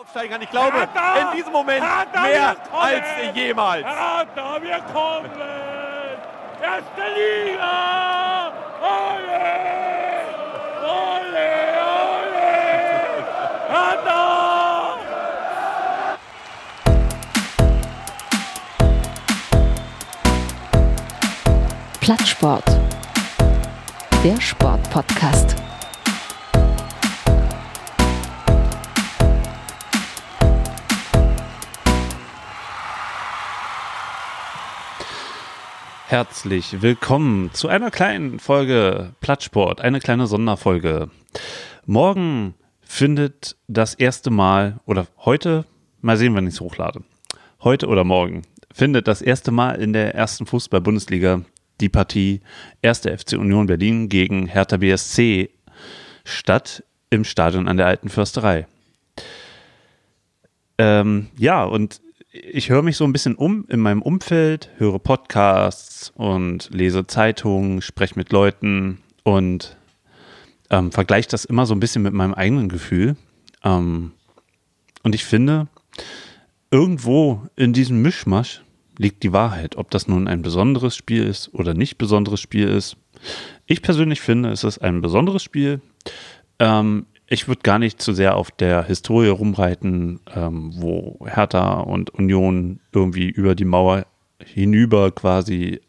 aufsteigen kann. Ich glaube, Hertha! in diesem Moment Hertha, mehr als jemals. Hertha, wir kommen! Erste Liga! Ole! Ole! Ole! Hertha! Plattsport. Der Sportpodcast. Herzlich willkommen zu einer kleinen Folge Plattsport, eine kleine Sonderfolge. Morgen findet das erste Mal, oder heute, mal sehen, wenn ich es hochlade, heute oder morgen, findet das erste Mal in der ersten Fußball-Bundesliga die Partie 1. FC Union Berlin gegen Hertha BSC statt im Stadion an der Alten Försterei. Ähm, ja, und ich höre mich so ein bisschen um in meinem Umfeld, höre Podcasts und lese Zeitungen, spreche mit Leuten und ähm, vergleiche das immer so ein bisschen mit meinem eigenen Gefühl. Ähm, und ich finde, irgendwo in diesem Mischmasch liegt die Wahrheit, ob das nun ein besonderes Spiel ist oder nicht besonderes Spiel ist. Ich persönlich finde, es ist ein besonderes Spiel. Ähm, ich würde gar nicht zu sehr auf der Historie rumreiten, ähm, wo Hertha und Union irgendwie über die Mauer hinüber quasi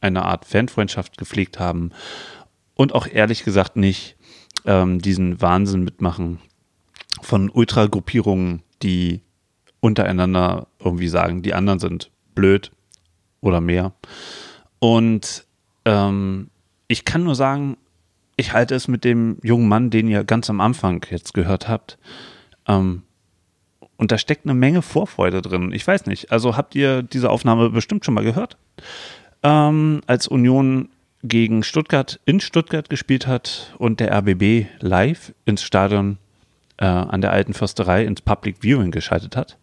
eine Art Fanfreundschaft gepflegt haben und auch ehrlich gesagt nicht ähm, diesen Wahnsinn mitmachen von Ultragruppierungen, die untereinander irgendwie sagen, die anderen sind blöd oder mehr. Und ähm, ich kann nur sagen, ich halte es mit dem jungen Mann, den ihr ganz am Anfang jetzt gehört habt. Ähm, und da steckt eine Menge Vorfreude drin. Ich weiß nicht. Also habt ihr diese Aufnahme bestimmt schon mal gehört? Ähm, als Union gegen Stuttgart in Stuttgart gespielt hat und der RBB live ins Stadion äh, an der alten Försterei ins Public Viewing geschaltet hat.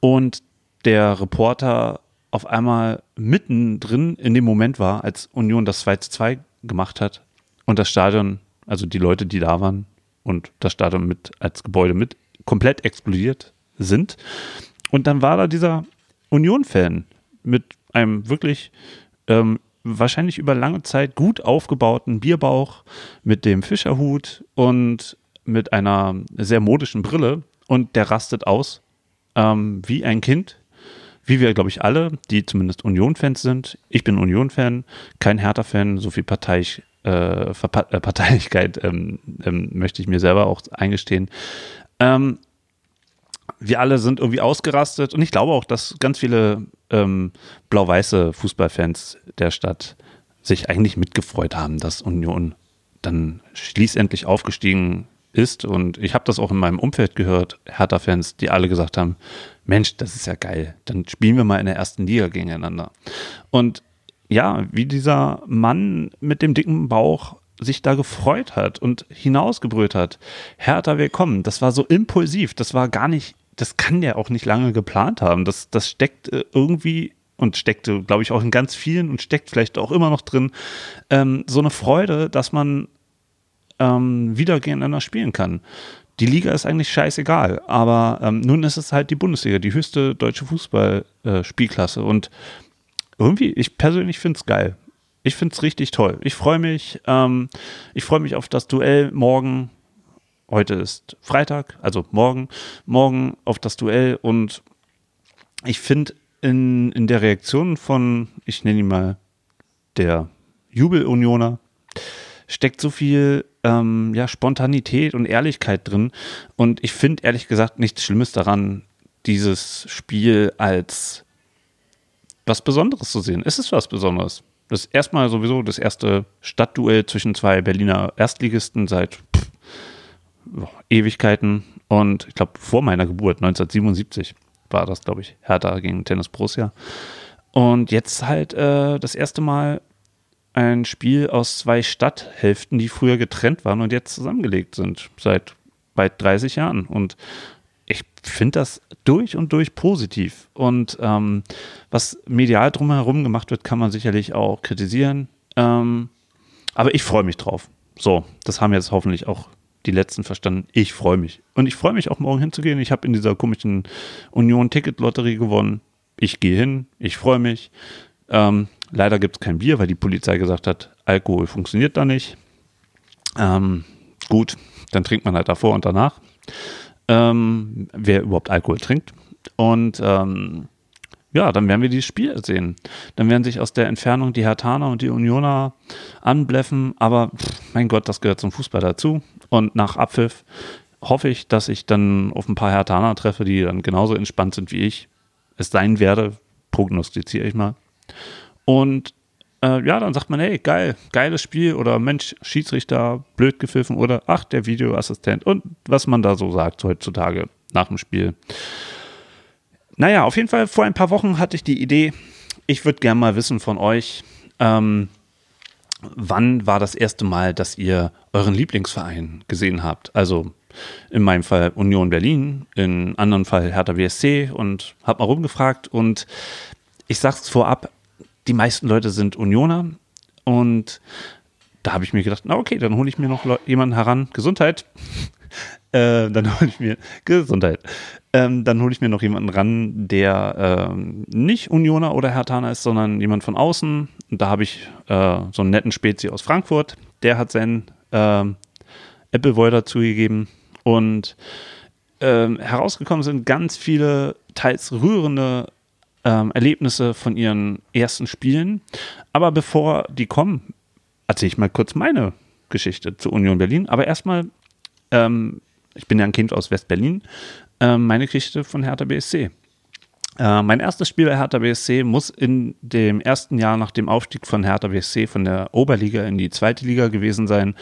Und der Reporter auf einmal mittendrin in dem Moment war, als Union das 2 zu 2 gemacht hat und das Stadion, also die Leute, die da waren und das Stadion mit als Gebäude mit komplett explodiert sind. Und dann war da dieser Union-Fan mit einem wirklich ähm, wahrscheinlich über lange Zeit gut aufgebauten Bierbauch mit dem Fischerhut und mit einer sehr modischen Brille und der rastet aus ähm, wie ein Kind, wie wir, glaube ich, alle, die zumindest Union-Fans sind. Ich bin Union-Fan, kein Hertha-Fan, so viel parteiisch äh, äh, Parteilichkeit ähm, ähm, möchte ich mir selber auch eingestehen. Ähm, wir alle sind irgendwie ausgerastet und ich glaube auch, dass ganz viele ähm, blau-weiße Fußballfans der Stadt sich eigentlich mitgefreut haben, dass Union dann schließlich aufgestiegen ist. Und ich habe das auch in meinem Umfeld gehört, Hertha-Fans, die alle gesagt haben, Mensch, das ist ja geil, dann spielen wir mal in der ersten Liga gegeneinander. Und ja, wie dieser Mann mit dem dicken Bauch sich da gefreut hat und hinausgebrüllt hat, Hertha, willkommen. Das war so impulsiv, das war gar nicht, das kann der auch nicht lange geplant haben. Das, das steckt äh, irgendwie und steckte, glaube ich, auch in ganz vielen und steckt vielleicht auch immer noch drin, ähm, so eine Freude, dass man ähm, wieder gegeneinander spielen kann. Die Liga ist eigentlich scheißegal, aber ähm, nun ist es halt die Bundesliga, die höchste deutsche Fußballspielklasse. Äh, und irgendwie, ich persönlich finde es geil. Ich finde es richtig toll. Ich freue mich. Ähm, ich freue mich auf das Duell morgen. Heute ist Freitag, also morgen. Morgen auf das Duell. Und ich finde in, in der Reaktion von, ich nenne ihn mal der Jubelunioner, steckt so viel ähm, ja, Spontanität und Ehrlichkeit drin. Und ich finde ehrlich gesagt nichts Schlimmes daran, dieses Spiel als was Besonderes zu sehen. Es ist was Besonderes. Das ist erstmal sowieso das erste Stadtduell zwischen zwei Berliner Erstligisten seit pff, Ewigkeiten. Und ich glaube, vor meiner Geburt, 1977, war das, glaube ich, Hertha gegen Tennis Borussia. Und jetzt halt äh, das erste Mal ein Spiel aus zwei Stadthälften, die früher getrennt waren und jetzt zusammengelegt sind, seit bald 30 Jahren. Und ich finde das durch und durch positiv. Und ähm, was medial drumherum gemacht wird, kann man sicherlich auch kritisieren. Ähm, aber ich freue mich drauf. So, das haben jetzt hoffentlich auch die letzten verstanden. Ich freue mich. Und ich freue mich auch morgen hinzugehen. Ich habe in dieser komischen Union-Ticket-Lotterie gewonnen. Ich gehe hin, ich freue mich. Ähm, leider gibt es kein Bier, weil die Polizei gesagt hat, Alkohol funktioniert da nicht. Ähm, gut, dann trinkt man halt davor und danach. Ähm, wer überhaupt Alkohol trinkt. Und ähm, ja, dann werden wir dieses Spiel sehen. Dann werden sich aus der Entfernung die Hertaner und die Unioner anbleffen, aber pff, mein Gott, das gehört zum Fußball dazu. Und nach Abpfiff hoffe ich, dass ich dann auf ein paar Hertaner treffe, die dann genauso entspannt sind wie ich es sein werde, prognostiziere ich mal. Und äh, ja, dann sagt man, hey, geil, geiles Spiel oder Mensch, Schiedsrichter, blöd gepfiffen oder ach, der Videoassistent und was man da so sagt heutzutage nach dem Spiel. Naja, auf jeden Fall vor ein paar Wochen hatte ich die Idee, ich würde gerne mal wissen von euch, ähm, wann war das erste Mal, dass ihr euren Lieblingsverein gesehen habt? Also in meinem Fall Union Berlin, in anderen Fall Hertha BSC und habe mal rumgefragt und ich sag's vorab, die meisten Leute sind Unioner und da habe ich mir gedacht, na okay, dann hole ich mir noch jemanden heran, Gesundheit. äh, dann hole ich mir Gesundheit. Ähm, dann hole ich mir noch jemanden ran, der ähm, nicht Unioner oder Hertaner ist, sondern jemand von außen. Und da habe ich äh, so einen netten Spezi aus Frankfurt. Der hat seinen äh, Appleboy dazugegeben. Und ähm, herausgekommen sind ganz viele teils rührende ähm, Erlebnisse von ihren ersten Spielen. Aber bevor die kommen, erzähle ich mal kurz meine Geschichte zu Union Berlin. Aber erstmal, ähm, ich bin ja ein Kind aus West-Berlin, äh, meine Geschichte von Hertha BSC. Äh, mein erstes Spiel bei Hertha BSC muss in dem ersten Jahr nach dem Aufstieg von Hertha BSC von der Oberliga in die zweite Liga gewesen sein.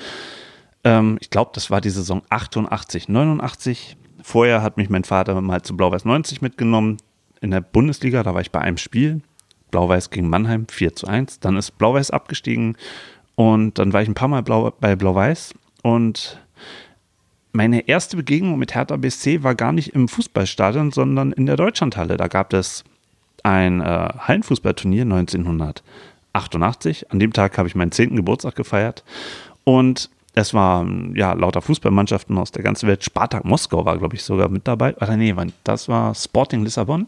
Ähm, ich glaube, das war die Saison 88, 89. Vorher hat mich mein Vater mal zu Blau-Weiß 90 mitgenommen. In der Bundesliga, da war ich bei einem Spiel. Blau-Weiß gegen Mannheim 4 zu 1. Dann ist Blau-Weiß abgestiegen und dann war ich ein paar Mal Blau bei Blau-Weiß. Und meine erste Begegnung mit Hertha BSC war gar nicht im Fußballstadion, sondern in der Deutschlandhalle. Da gab es ein äh, Hallenfußballturnier 1988. An dem Tag habe ich meinen 10. Geburtstag gefeiert. Und es waren ja lauter Fußballmannschaften aus der ganzen Welt. Spartak Moskau war, glaube ich, sogar mit dabei. Oder nee, das war Sporting Lissabon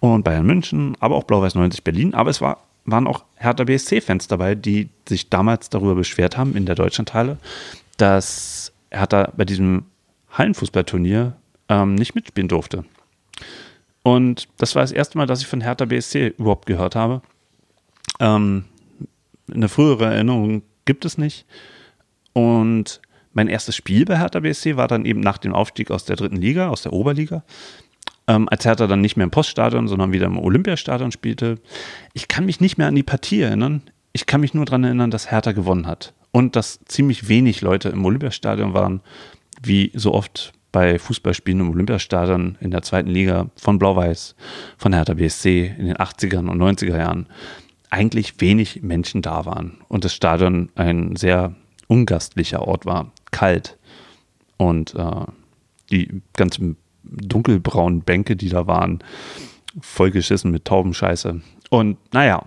und Bayern München, aber auch Blau-Weiß 90 Berlin. Aber es war, waren auch Hertha BSC-Fans dabei, die sich damals darüber beschwert haben in der Deutschlandhalle, dass Hertha bei diesem Hallenfußballturnier ähm, nicht mitspielen durfte. Und das war das erste Mal, dass ich von Hertha BSC überhaupt gehört habe. Ähm, eine frühere Erinnerung gibt es nicht. Und mein erstes Spiel bei Hertha BSC war dann eben nach dem Aufstieg aus der dritten Liga, aus der Oberliga. Ähm, als Hertha dann nicht mehr im Poststadion, sondern wieder im Olympiastadion spielte. Ich kann mich nicht mehr an die Partie erinnern. Ich kann mich nur daran erinnern, dass Hertha gewonnen hat. Und dass ziemlich wenig Leute im Olympiastadion waren, wie so oft bei Fußballspielen im Olympiastadion in der zweiten Liga von Blau-Weiß, von Hertha BSC in den 80ern und 90er Jahren eigentlich wenig Menschen da waren und das Stadion ein sehr ungastlicher Ort war, kalt. Und äh, die ganzen dunkelbraunen Bänke, die da waren, vollgeschissen mit Taubenscheiße. Und naja,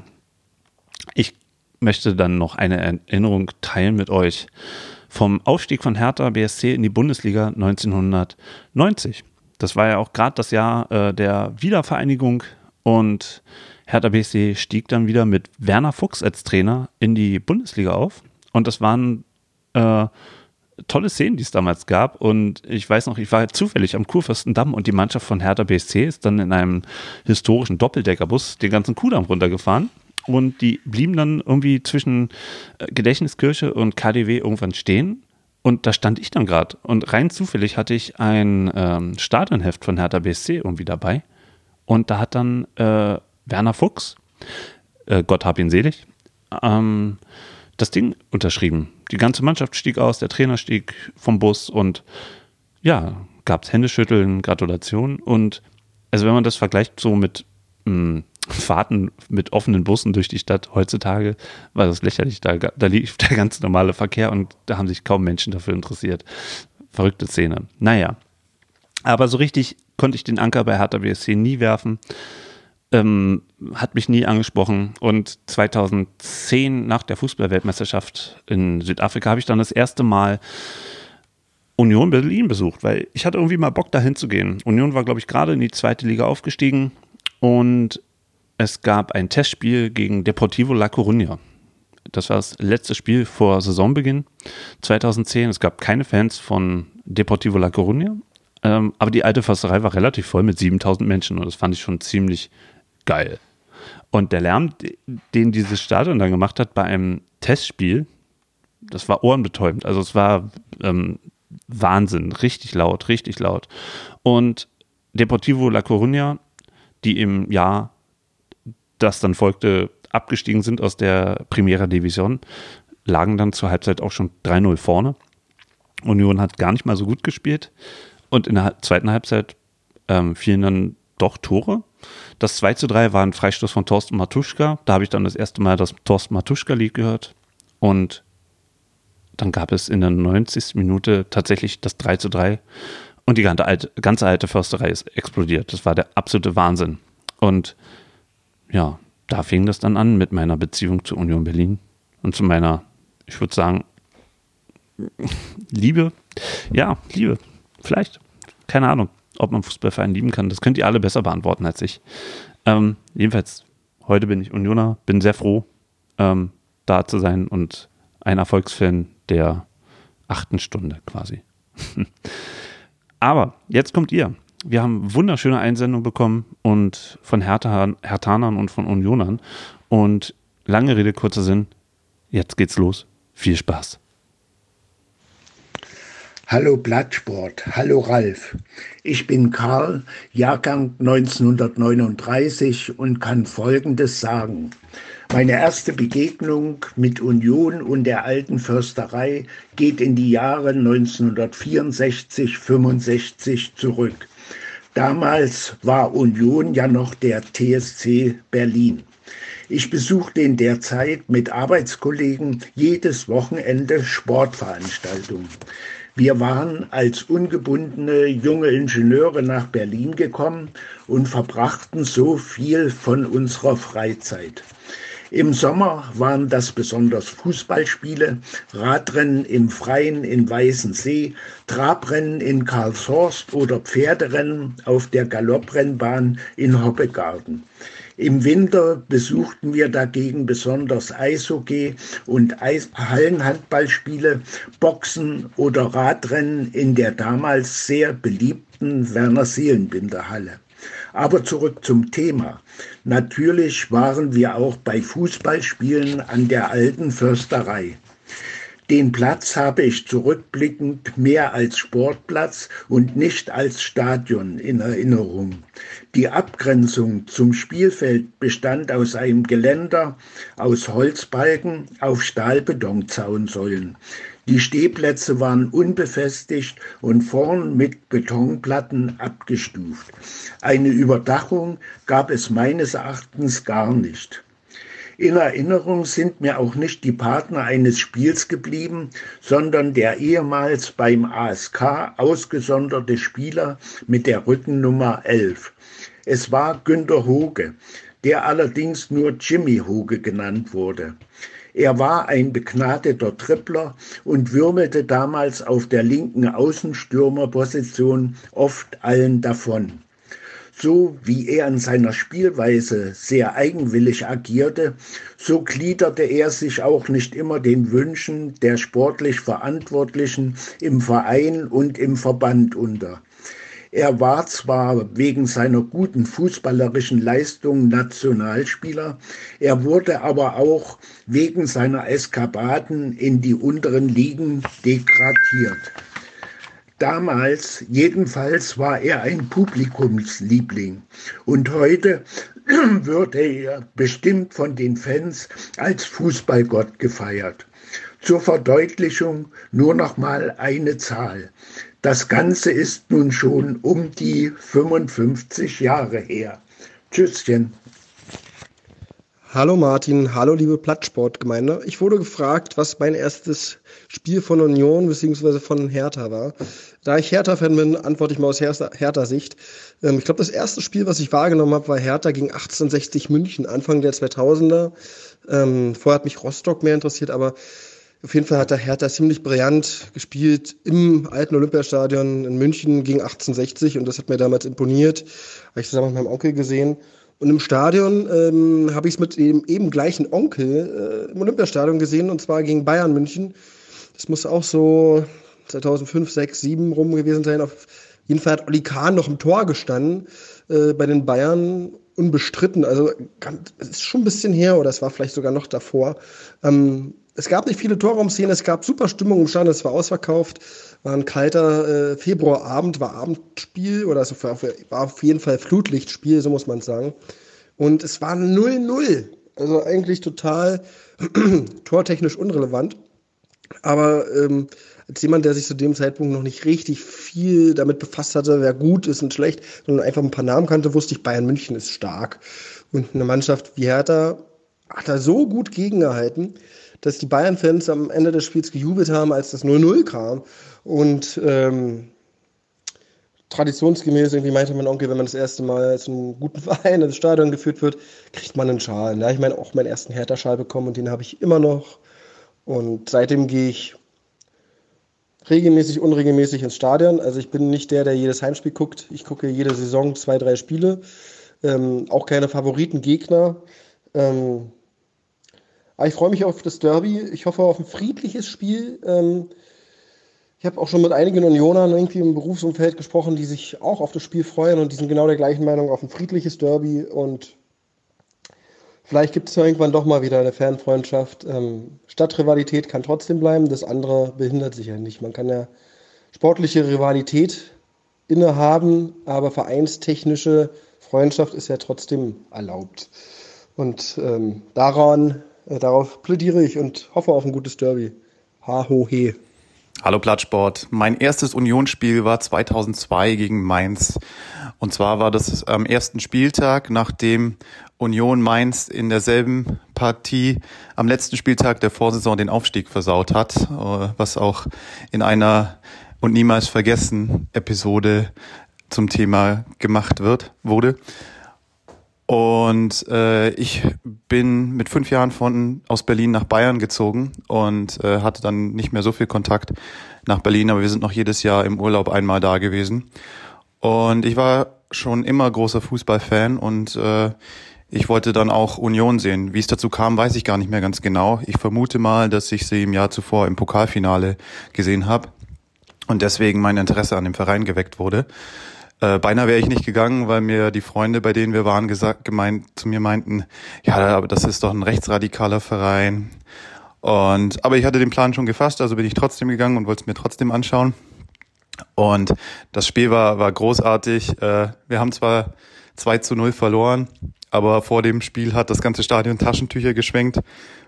ich möchte dann noch eine Erinnerung teilen mit euch vom Aufstieg von Hertha BSC in die Bundesliga 1990. Das war ja auch gerade das Jahr äh, der Wiedervereinigung und Hertha BSC stieg dann wieder mit Werner Fuchs als Trainer in die Bundesliga auf. Und das waren äh, tolle Szenen, die es damals gab. Und ich weiß noch, ich war zufällig am Kurfürstendamm und die Mannschaft von Hertha BSC ist dann in einem historischen Doppeldeckerbus den ganzen Kudamm runtergefahren. Und die blieben dann irgendwie zwischen äh, Gedächtniskirche und KDW irgendwann stehen. Und da stand ich dann gerade. Und rein zufällig hatte ich ein ähm, Stadionheft von Hertha BSC irgendwie dabei. Und da hat dann äh, Werner Fuchs, äh, Gott hab ihn selig, ähm, das Ding unterschrieben. Die ganze Mannschaft stieg aus, der Trainer stieg vom Bus und ja, gab es Händeschütteln, Gratulation und also wenn man das vergleicht so mit mh, hm, Fahrten mit offenen Bussen durch die Stadt heutzutage, war das lächerlich. Da, da lief der ganz normale Verkehr und da haben sich kaum Menschen dafür interessiert. Verrückte Szene. Naja, aber so richtig konnte ich den Anker bei Hertha BSC nie werfen ähm, hat mich nie angesprochen. Und 2010 nach der Fußballweltmeisterschaft in Südafrika habe ich dann das erste Mal Union Berlin besucht, weil ich hatte irgendwie mal Bock dahin zu gehen. Union war, glaube ich, gerade in die zweite Liga aufgestiegen und es gab ein Testspiel gegen Deportivo La Coruña. Das war das letzte Spiel vor Saisonbeginn 2010. Es gab keine Fans von Deportivo La Coruña, ähm, aber die alte Försterei war relativ voll mit 7000 Menschen und das fand ich schon ziemlich geil. Und der Lärm, den dieses Stadion dann gemacht hat bei einem Testspiel, das war ohrenbetäubend. Also es war ähm, Wahnsinn, richtig laut, richtig laut. Und Deportivo La Coruña, die im Jahr, das dann folgte, abgestiegen sind aus der Primera Division, lagen dann zur Halbzeit auch schon 3-0 vorne. Union hat gar nicht mal so gut gespielt. Und in der zweiten Halbzeit ähm, fielen dann doch Tore. Das 2 zu 3 war ein Freistoß von Thorsten Matuschka. Da habe ich dann das erste Mal das Thorsten Matuschka-Lied gehört. Und dann gab es in der 90. Minute tatsächlich das 3 zu 3. Und die ganze alte, ganze alte Försterei ist explodiert. Das war der absolute Wahnsinn. Und ja, da fing das dann an mit meiner Beziehung zu Union Berlin und zu meiner, ich würde sagen, Liebe. Ja, Liebe. Vielleicht. Keine Ahnung, ob man Fußballverein lieben kann. Das könnt ihr alle besser beantworten als ich. Ähm, jedenfalls, heute bin ich Unioner, bin sehr froh, ähm, da zu sein und ein Erfolgsfan der achten Stunde quasi. Aber jetzt kommt ihr. Wir haben wunderschöne Einsendungen bekommen und von Hertanern und von Unionern. Und lange Rede, kurzer Sinn. Jetzt geht's los. Viel Spaß. Hallo Blattsport, hallo Ralf. Ich bin Karl, Jahrgang 1939 und kann Folgendes sagen. Meine erste Begegnung mit Union und der alten Försterei geht in die Jahre 1964, 65 zurück. Damals war Union ja noch der TSC Berlin. Ich besuchte in der Zeit mit Arbeitskollegen jedes Wochenende Sportveranstaltungen. Wir waren als ungebundene junge Ingenieure nach Berlin gekommen und verbrachten so viel von unserer Freizeit. Im Sommer waren das besonders Fußballspiele, Radrennen im Freien in Weißensee, Trabrennen in Karlshorst oder Pferderennen auf der Galopprennbahn in Hoppegarten. Im Winter besuchten wir dagegen besonders Eishockey und Eis Hallenhandballspiele, Boxen oder Radrennen in der damals sehr beliebten Werner Seelenbinder Halle. Aber zurück zum Thema. Natürlich waren wir auch bei Fußballspielen an der alten Försterei. Den Platz habe ich zurückblickend mehr als Sportplatz und nicht als Stadion in Erinnerung. Die Abgrenzung zum Spielfeld bestand aus einem Geländer aus Holzbalken auf Stahlbetonzaunsäulen. Die Stehplätze waren unbefestigt und vorn mit Betonplatten abgestuft. Eine Überdachung gab es meines Erachtens gar nicht. In Erinnerung sind mir auch nicht die Partner eines Spiels geblieben, sondern der ehemals beim ASK ausgesonderte Spieler mit der Rückennummer 11. Es war Günter Hoge, der allerdings nur Jimmy Hoge genannt wurde. Er war ein begnadeter Tripler und würmelte damals auf der linken Außenstürmerposition oft allen davon so wie er in seiner Spielweise sehr eigenwillig agierte, so gliederte er sich auch nicht immer den Wünschen der sportlich Verantwortlichen im Verein und im Verband unter. Er war zwar wegen seiner guten fußballerischen Leistung Nationalspieler, er wurde aber auch wegen seiner Eskapaden in die unteren Ligen degradiert. Damals jedenfalls war er ein Publikumsliebling und heute wird er bestimmt von den Fans als Fußballgott gefeiert. Zur Verdeutlichung nur noch mal eine Zahl. Das Ganze ist nun schon um die 55 Jahre her. Tschüsschen. Hallo Martin, hallo liebe Plattsportgemeinde. Ich wurde gefragt, was mein erstes Spiel von Union bzw. von Hertha war. Da ich Hertha-Fan bin, antworte ich mal aus Hertha-Sicht. Ähm, ich glaube, das erste Spiel, was ich wahrgenommen habe, war Hertha gegen 1860 München, Anfang der 2000er. Ähm, vorher hat mich Rostock mehr interessiert, aber Auf jeden Fall hat der Hertha ziemlich brillant gespielt im alten Olympiastadion in München gegen 1860 und das hat mir damals imponiert. Habe ich zusammen mit meinem Onkel gesehen. Und im Stadion ähm, habe ich es mit dem eben gleichen Onkel äh, im Olympiastadion gesehen und zwar gegen Bayern München. Das muss auch so 2005, 6, 7 rum gewesen sein. Auf jeden Fall hat Oli Kahn noch im Tor gestanden äh, bei den Bayern unbestritten. Also es ist schon ein bisschen her oder es war vielleicht sogar noch davor. Ähm, es gab nicht viele Torraumszenen, es gab super Stimmung im Stadion, es war ausverkauft, war ein kalter äh, Februarabend, war Abendspiel oder es war, war auf jeden Fall Flutlichtspiel, so muss man sagen. Und es war 0-0. Also eigentlich total tortechnisch unrelevant. Aber ähm, als jemand, der sich zu dem Zeitpunkt noch nicht richtig viel damit befasst hatte, wer gut ist und schlecht, sondern einfach ein paar Namen kannte, wusste ich, Bayern München ist stark. Und eine Mannschaft wie Hertha hat da so gut gegengehalten, dass die Bayern-Fans am Ende des Spiels gejubelt haben, als das 0-0 kam. Und ähm, traditionsgemäß, irgendwie meinte mein Onkel, wenn man das erste Mal zu einem guten Verein ins Stadion geführt wird, kriegt man einen Schal. Da habe ich meine, auch meinen ersten Hertha-Schal bekommen und den habe ich immer noch. Und seitdem gehe ich regelmäßig, unregelmäßig ins Stadion. Also ich bin nicht der, der jedes Heimspiel guckt. Ich gucke jede Saison zwei, drei Spiele. Ähm, auch keine Favoritengegner. Ähm, aber ich freue mich auf das Derby. Ich hoffe auf ein friedliches Spiel. Ähm, ich habe auch schon mit einigen Unionern irgendwie im Berufsumfeld gesprochen, die sich auch auf das Spiel freuen und die sind genau der gleichen Meinung auf ein friedliches Derby und Vielleicht gibt es irgendwann doch mal wieder eine Fernfreundschaft. Ähm, Stadtrivalität kann trotzdem bleiben, das andere behindert sich ja nicht. Man kann ja sportliche Rivalität innehaben, aber vereinstechnische Freundschaft ist ja trotzdem erlaubt. Und ähm, daran, äh, darauf plädiere ich und hoffe auf ein gutes Derby. Ha, ho, he. Hallo Plattsport. Mein erstes Unionsspiel war 2002 gegen Mainz. Und zwar war das am ersten Spieltag, nachdem Union Mainz in derselben Partie am letzten Spieltag der Vorsaison den Aufstieg versaut hat, äh, was auch in einer und niemals vergessen Episode zum Thema gemacht wird, wurde. Und äh, ich bin mit fünf Jahren von aus Berlin nach Bayern gezogen und äh, hatte dann nicht mehr so viel Kontakt nach Berlin, aber wir sind noch jedes Jahr im Urlaub einmal da gewesen. Und ich war schon immer großer Fußballfan und äh, ich wollte dann auch Union sehen. Wie es dazu kam, weiß ich gar nicht mehr ganz genau. Ich vermute mal, dass ich sie im Jahr zuvor im Pokalfinale gesehen habe und deswegen mein Interesse an dem Verein geweckt wurde. Äh, beinahe wäre ich nicht gegangen, weil mir die Freunde, bei denen wir waren, gesagt, gemeint, zu mir meinten, ja, aber das ist doch ein rechtsradikaler Verein. Und, aber ich hatte den Plan schon gefasst, also bin ich trotzdem gegangen und wollte es mir trotzdem anschauen. Und das Spiel war, war großartig. Äh, wir haben zwar 2 zu 0 verloren, aber vor dem Spiel hat das ganze Stadion Taschentücher geschwenkt,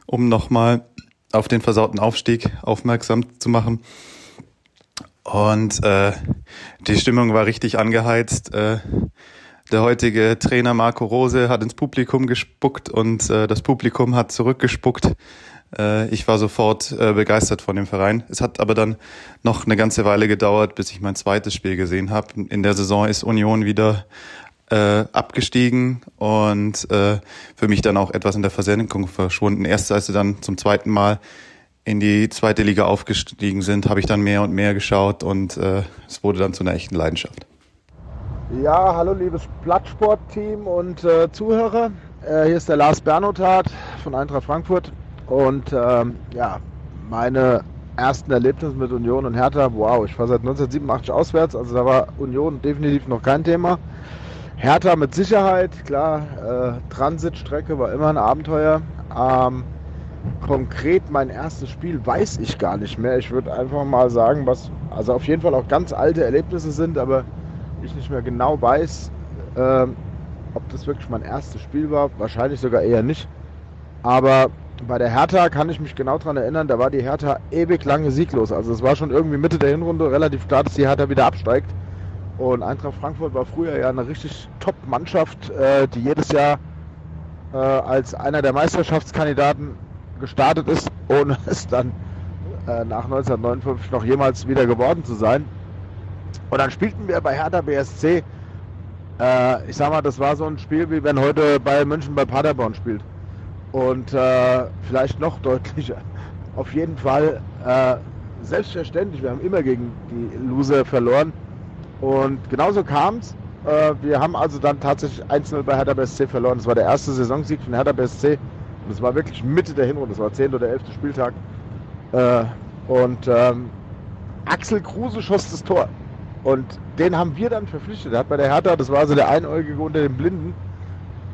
um nochmal auf den versauten Aufstieg aufmerksam zu machen. Und äh, die Stimmung war richtig angeheizt. Äh, der heutige Trainer Marco Rose hat ins Publikum gespuckt und äh, das Publikum hat zurückgespuckt. Äh, ich war sofort äh, begeistert von dem Verein. Es hat aber dann noch eine ganze Weile gedauert, bis ich mein zweites Spiel gesehen habe. In der Saison ist Union wieder äh, abgestiegen und äh, für mich dann auch etwas in der Versenkung verschwunden. Erst als sie dann zum zweiten Mal in die zweite Liga aufgestiegen sind, habe ich dann mehr und mehr geschaut und äh, es wurde dann zu einer echten Leidenschaft. Ja, hallo liebes Plattsport-Team und äh, Zuhörer. Äh, hier ist der Lars Bernothat von Eintracht Frankfurt und ähm, ja, meine ersten Erlebnisse mit Union und Hertha, wow, ich war seit 1987 auswärts, also da war Union definitiv noch kein Thema. Hertha mit Sicherheit, klar, äh, Transitstrecke war immer ein Abenteuer. Ähm, konkret mein erstes Spiel weiß ich gar nicht mehr. Ich würde einfach mal sagen, was, also auf jeden Fall auch ganz alte Erlebnisse sind, aber ich nicht mehr genau weiß, äh, ob das wirklich mein erstes Spiel war. Wahrscheinlich sogar eher nicht. Aber bei der Hertha kann ich mich genau daran erinnern, da war die Hertha ewig lange sieglos. Also es war schon irgendwie Mitte der Hinrunde relativ klar, dass die Hertha wieder absteigt. Und Eintracht Frankfurt war früher ja eine richtig Top-Mannschaft, äh, die jedes Jahr äh, als einer der Meisterschaftskandidaten gestartet ist, ohne es dann äh, nach 1959 noch jemals wieder geworden zu sein. Und dann spielten wir bei Hertha BSC. Äh, ich sag mal, das war so ein Spiel, wie wenn heute Bayern München bei Paderborn spielt. Und äh, vielleicht noch deutlicher. auf jeden Fall äh, selbstverständlich. Wir haben immer gegen die Loser verloren. Und genauso kam es. Äh, wir haben also dann tatsächlich 1-0 bei Hertha BSC verloren. Das war der erste Saisonsieg von Hertha BSC. Es war wirklich Mitte der Hinrunde. Das war 10. oder 11. Spieltag. Äh, und ähm, Axel Kruse schoss das Tor. Und den haben wir dann verpflichtet. Er hat bei der Hertha, das war so der Einäugige unter den Blinden.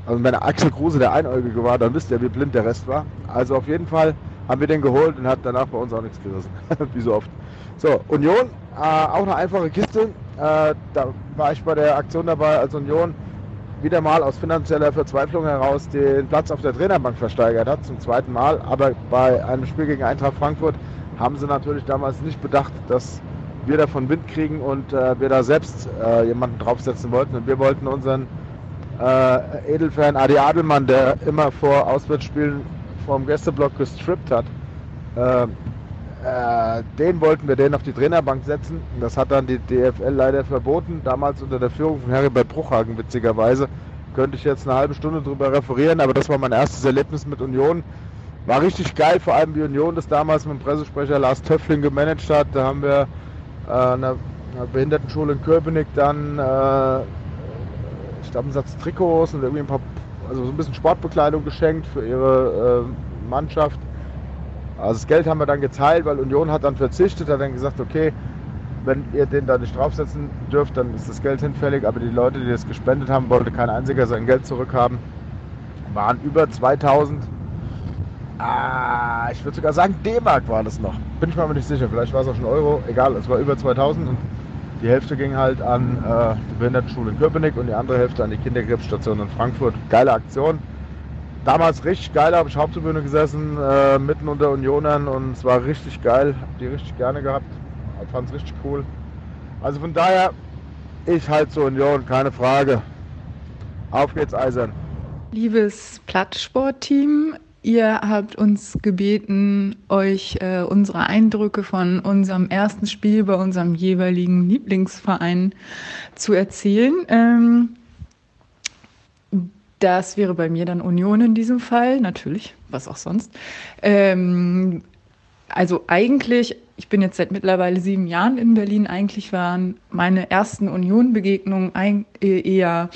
Also wenn Axel Kruse der Einäugige war, dann wisst ihr, wie blind der Rest war. Also auf jeden Fall haben wir den geholt und hat danach bei uns auch nichts gerissen. wie so oft. So, Union, äh, auch eine einfache Kiste. Äh, da war ich bei der Aktion dabei, als Union wieder mal aus finanzieller Verzweiflung heraus den Platz auf der Trainerbank versteigert hat, zum zweiten Mal. Aber bei einem Spiel gegen Eintracht Frankfurt haben sie natürlich damals nicht bedacht, dass wir davon Wind kriegen und äh, wir da selbst äh, jemanden draufsetzen wollten. Und wir wollten unseren äh, Edelfan Adi Adelmann, der immer vor Auswärtsspielen vom Gästeblock gestrippt hat, äh, den wollten wir den auf die Trainerbank setzen. Das hat dann die DFL leider verboten, damals unter der Führung von Heribert Bruchhagen witzigerweise. Könnte ich jetzt eine halbe Stunde drüber referieren, aber das war mein erstes Erlebnis mit Union. War richtig geil, vor allem wie Union das damals mit dem Pressesprecher Lars Töffling gemanagt hat. Da haben wir äh, eine, eine Behindertenschule in Köpenick dann, äh, ich glaube, einen Satz Trikots und irgendwie ein paar, also so ein bisschen Sportbekleidung geschenkt für ihre äh, Mannschaft. Also das Geld haben wir dann gezahlt, weil Union hat dann verzichtet, hat dann gesagt, okay, wenn ihr den da nicht draufsetzen dürft, dann ist das Geld hinfällig. Aber die Leute, die das gespendet haben, wollte kein einziger sein Geld zurückhaben. Waren über 2000 Ah, ich würde sogar sagen, D-Mark war das noch. Bin ich mir aber nicht sicher. Vielleicht war es auch schon Euro. Egal, es war über 2000 und die Hälfte ging halt an äh, die Behindertenschule in Köpenick und die andere Hälfte an die Kinderkrebsstation in Frankfurt. Geile Aktion. Damals richtig geil, habe ich Haupttribüne gesessen, äh, mitten unter Unionern und es war richtig geil. Hab die richtig gerne gehabt. Fand es richtig cool. Also von daher, ich halt zur Union, keine Frage. Auf geht's, Eisern. Liebes Plattsportteam, Ihr habt uns gebeten, euch äh, unsere Eindrücke von unserem ersten Spiel bei unserem jeweiligen Lieblingsverein zu erzählen. Ähm, das wäre bei mir dann Union in diesem Fall, natürlich, was auch sonst. Ähm, also eigentlich, ich bin jetzt seit mittlerweile sieben Jahren in Berlin, eigentlich waren meine ersten Union-Begegnungen eher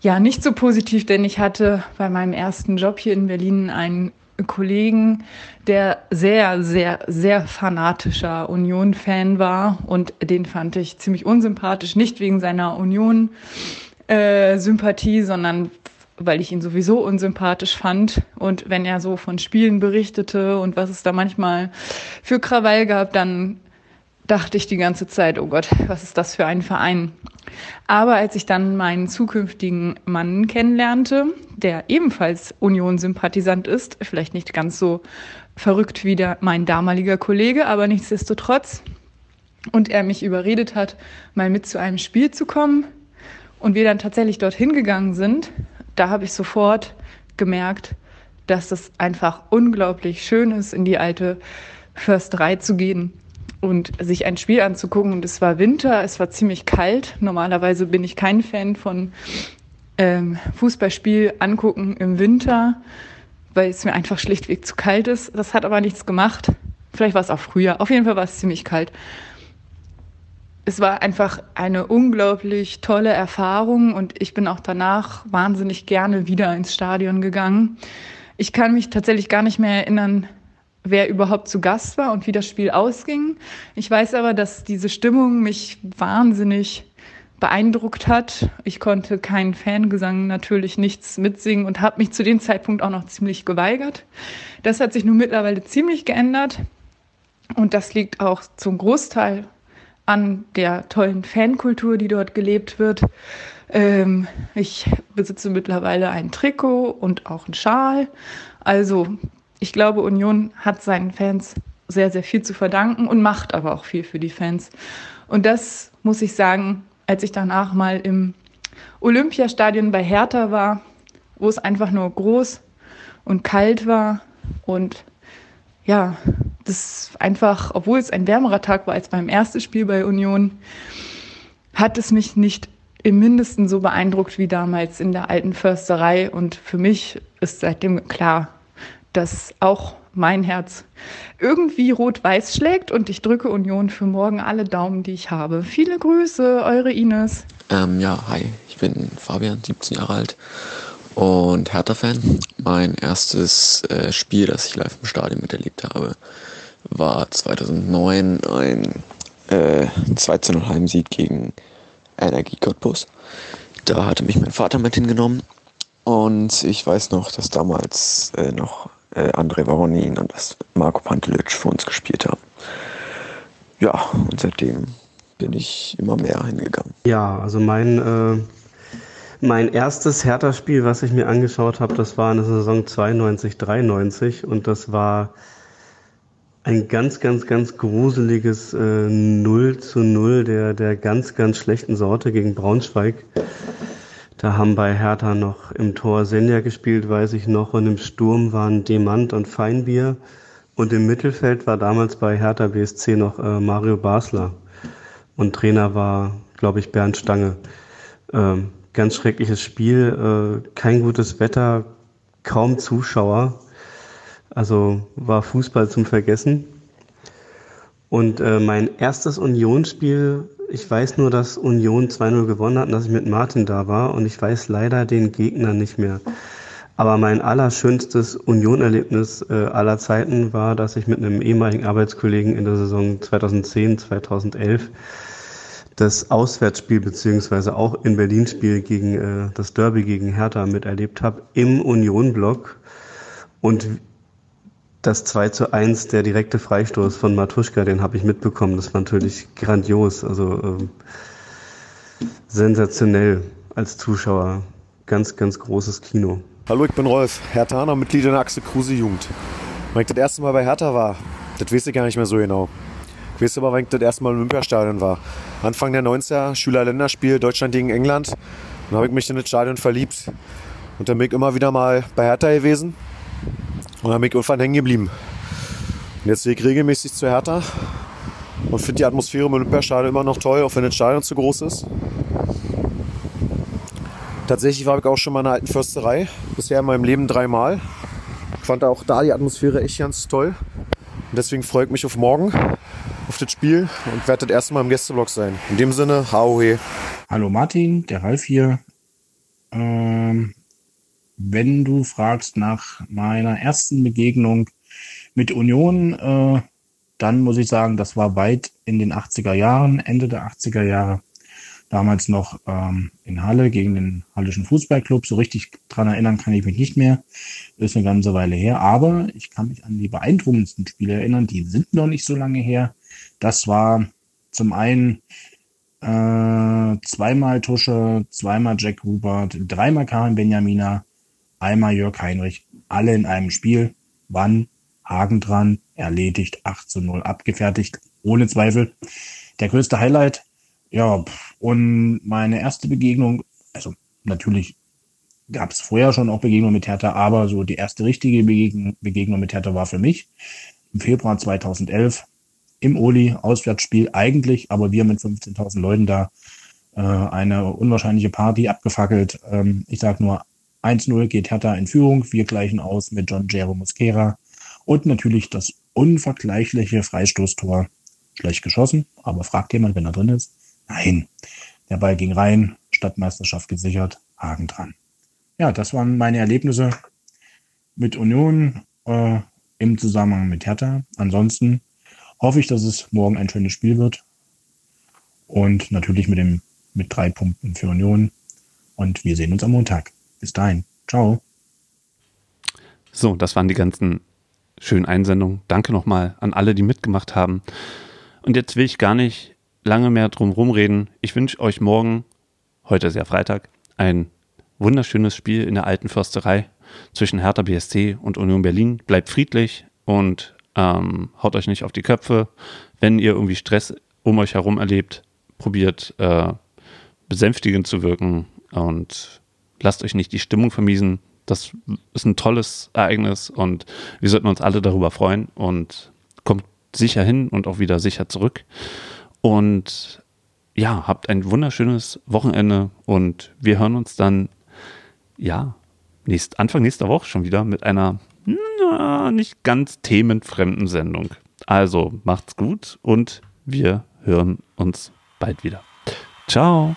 ja, nicht so positiv, denn ich hatte bei meinem ersten Job hier in Berlin einen Kollegen, der sehr, sehr, sehr fanatischer Union-Fan war und den fand ich ziemlich unsympathisch, nicht wegen seiner Union-Sympathie, äh, sondern weil ich ihn sowieso unsympathisch fand. Und wenn er so von Spielen berichtete und was es da manchmal für Krawall gab, dann dachte ich die ganze Zeit, oh Gott, was ist das für ein Verein? Aber als ich dann meinen zukünftigen Mann kennenlernte, der ebenfalls Union-Sympathisant ist, vielleicht nicht ganz so verrückt wie der, mein damaliger Kollege, aber nichtsdestotrotz, und er mich überredet hat, mal mit zu einem Spiel zu kommen und wir dann tatsächlich dorthin gegangen sind, da habe ich sofort gemerkt, dass es einfach unglaublich schön ist, in die alte Försterei zu gehen und sich ein Spiel anzugucken. Und es war Winter, es war ziemlich kalt. Normalerweise bin ich kein Fan von ähm, Fußballspiel angucken im Winter, weil es mir einfach schlichtweg zu kalt ist. Das hat aber nichts gemacht. Vielleicht war es auch früher. Auf jeden Fall war es ziemlich kalt. Es war einfach eine unglaublich tolle Erfahrung und ich bin auch danach wahnsinnig gerne wieder ins Stadion gegangen. Ich kann mich tatsächlich gar nicht mehr erinnern, wer überhaupt zu Gast war und wie das Spiel ausging. Ich weiß aber, dass diese Stimmung mich wahnsinnig beeindruckt hat. Ich konnte keinen Fangesang natürlich nichts mitsingen und habe mich zu dem Zeitpunkt auch noch ziemlich geweigert. Das hat sich nun mittlerweile ziemlich geändert und das liegt auch zum Großteil an der tollen Fankultur, die dort gelebt wird. Ähm, ich besitze mittlerweile ein Trikot und auch einen Schal. Also ich glaube, Union hat seinen Fans sehr, sehr viel zu verdanken und macht aber auch viel für die Fans. Und das muss ich sagen, als ich danach mal im Olympiastadion bei Hertha war, wo es einfach nur groß und kalt war und ja, das einfach, obwohl es ein wärmerer Tag war als beim ersten Spiel bei Union, hat es mich nicht im Mindesten so beeindruckt wie damals in der alten Försterei. Und für mich ist seitdem klar, dass auch mein Herz irgendwie rot-weiß schlägt und ich drücke Union für morgen alle Daumen, die ich habe. Viele Grüße, eure Ines. Ähm, ja, hi, ich bin Fabian, 17 Jahre alt und Hertha-Fan. Mein erstes äh, Spiel, das ich live im Stadion miterlebt habe, war 2009 ein äh, 2-0 Heimsieg gegen Energie Cottbus. Da hatte mich mein Vater mit hingenommen und ich weiß noch, dass damals äh, noch äh, André Varonin und das Marco Pantelic für uns gespielt haben. Ja, und seitdem bin ich immer mehr hingegangen. Ja, also mein, äh, mein erstes Hertha-Spiel, was ich mir angeschaut habe, das war in der Saison 92, 93 und das war ein ganz, ganz, ganz gruseliges äh, 0 zu 0 der, der ganz, ganz schlechten Sorte gegen Braunschweig. Da haben bei Hertha noch im Tor Senja gespielt, weiß ich noch, und im Sturm waren Demant und Feinbier. Und im Mittelfeld war damals bei Hertha BSC noch äh, Mario Basler. Und Trainer war, glaube ich, Bernd Stange. Ähm, ganz schreckliches Spiel, äh, kein gutes Wetter, kaum Zuschauer. Also war Fußball zum Vergessen. Und äh, mein erstes Unionsspiel ich weiß nur, dass Union 2-0 gewonnen hat und dass ich mit Martin da war und ich weiß leider den Gegner nicht mehr. Aber mein allerschönstes Union-Erlebnis äh, aller Zeiten war, dass ich mit einem ehemaligen Arbeitskollegen in der Saison 2010, 2011 das Auswärtsspiel beziehungsweise auch in Berlin-Spiel gegen äh, das Derby gegen Hertha miterlebt habe im Union-Block und das 2 zu 1, der direkte Freistoß von Matuschka, den habe ich mitbekommen. Das war natürlich grandios, also ähm, sensationell als Zuschauer. Ganz, ganz großes Kino. Hallo, ich bin Rolf, Herthaner, Mitglied in der Achse Kruse Jugend. Wenn ich das erste Mal bei Hertha war, das weiß ich gar nicht mehr so genau. Ich weiß aber, wenn ich das erste Mal im Olympiastadion war. Anfang der 90er, Schülerländerspiel, Deutschland gegen England. Dann habe ich mich in das Stadion verliebt. Und dann bin ich immer wieder mal bei Hertha gewesen. Und dann bin ich irgendwann hängen geblieben. Und jetzt gehe ich regelmäßig zu Hertha und finde die Atmosphäre im Olympiastadion immer noch toll, auch wenn das Stadion zu groß ist. Tatsächlich war ich auch schon mal in einer alten Försterei, bisher in meinem Leben dreimal. Ich fand auch da die Atmosphäre echt ganz toll. Und deswegen freue ich mich auf morgen, auf das Spiel und werde das erste Mal im Gästeblock sein. In dem Sinne, hauhe. Hallo Martin, der Ralf hier. Ähm, wenn du fragst nach meiner ersten Begegnung mit Union, äh, dann muss ich sagen, das war weit in den 80er Jahren, Ende der 80er Jahre. Damals noch ähm, in Halle gegen den Hallischen Fußballclub. So richtig dran erinnern kann ich mich nicht mehr. Ist eine ganze Weile her. Aber ich kann mich an die beeindruckendsten Spiele erinnern. Die sind noch nicht so lange her. Das war zum einen äh, zweimal Tusche, zweimal Jack Hubert, dreimal Karin Benjamina, einmal Jörg Heinrich, alle in einem Spiel. Wann? Haken dran, erledigt, 8 zu 0 abgefertigt, ohne Zweifel. Der größte Highlight, ja, und meine erste Begegnung, also natürlich gab es vorher schon auch Begegnungen mit Hertha, aber so die erste richtige Begegnung, mit Hertha war für mich im Februar 2011 im Oli, Auswärtsspiel eigentlich, aber wir mit 15.000 Leuten da, äh, eine unwahrscheinliche Party abgefackelt. Ähm, ich sag nur 1-0 geht Hertha in Führung. Wir gleichen aus mit John Jero Mosquera. Und natürlich das unvergleichliche Freistoßtor. Schlecht geschossen, aber fragt jemand, wenn er drin ist? Nein. Der Ball ging rein, Stadtmeisterschaft gesichert, Haken dran. Ja, das waren meine Erlebnisse mit Union äh, im Zusammenhang mit Hertha. Ansonsten hoffe ich, dass es morgen ein schönes Spiel wird. Und natürlich mit dem mit drei Punkten für Union. Und wir sehen uns am Montag. Bis dahin. Ciao. So, das waren die ganzen schönen Einsendungen. Danke nochmal an alle, die mitgemacht haben. Und jetzt will ich gar nicht lange mehr drum rumreden. Ich wünsche euch morgen, heute ist ja Freitag, ein wunderschönes Spiel in der alten Försterei zwischen Hertha BSC und Union Berlin. Bleibt friedlich und ähm, haut euch nicht auf die Köpfe. Wenn ihr irgendwie Stress um euch herum erlebt, probiert äh, besänftigend zu wirken und lasst euch nicht die Stimmung vermiesen. Das ist ein tolles Ereignis und wir sollten uns alle darüber freuen und kommt sicher hin und auch wieder sicher zurück. Und ja, habt ein wunderschönes Wochenende und wir hören uns dann, ja, nächst, Anfang nächster Woche schon wieder mit einer na, nicht ganz themenfremden Sendung. Also macht's gut und wir hören uns bald wieder. Ciao.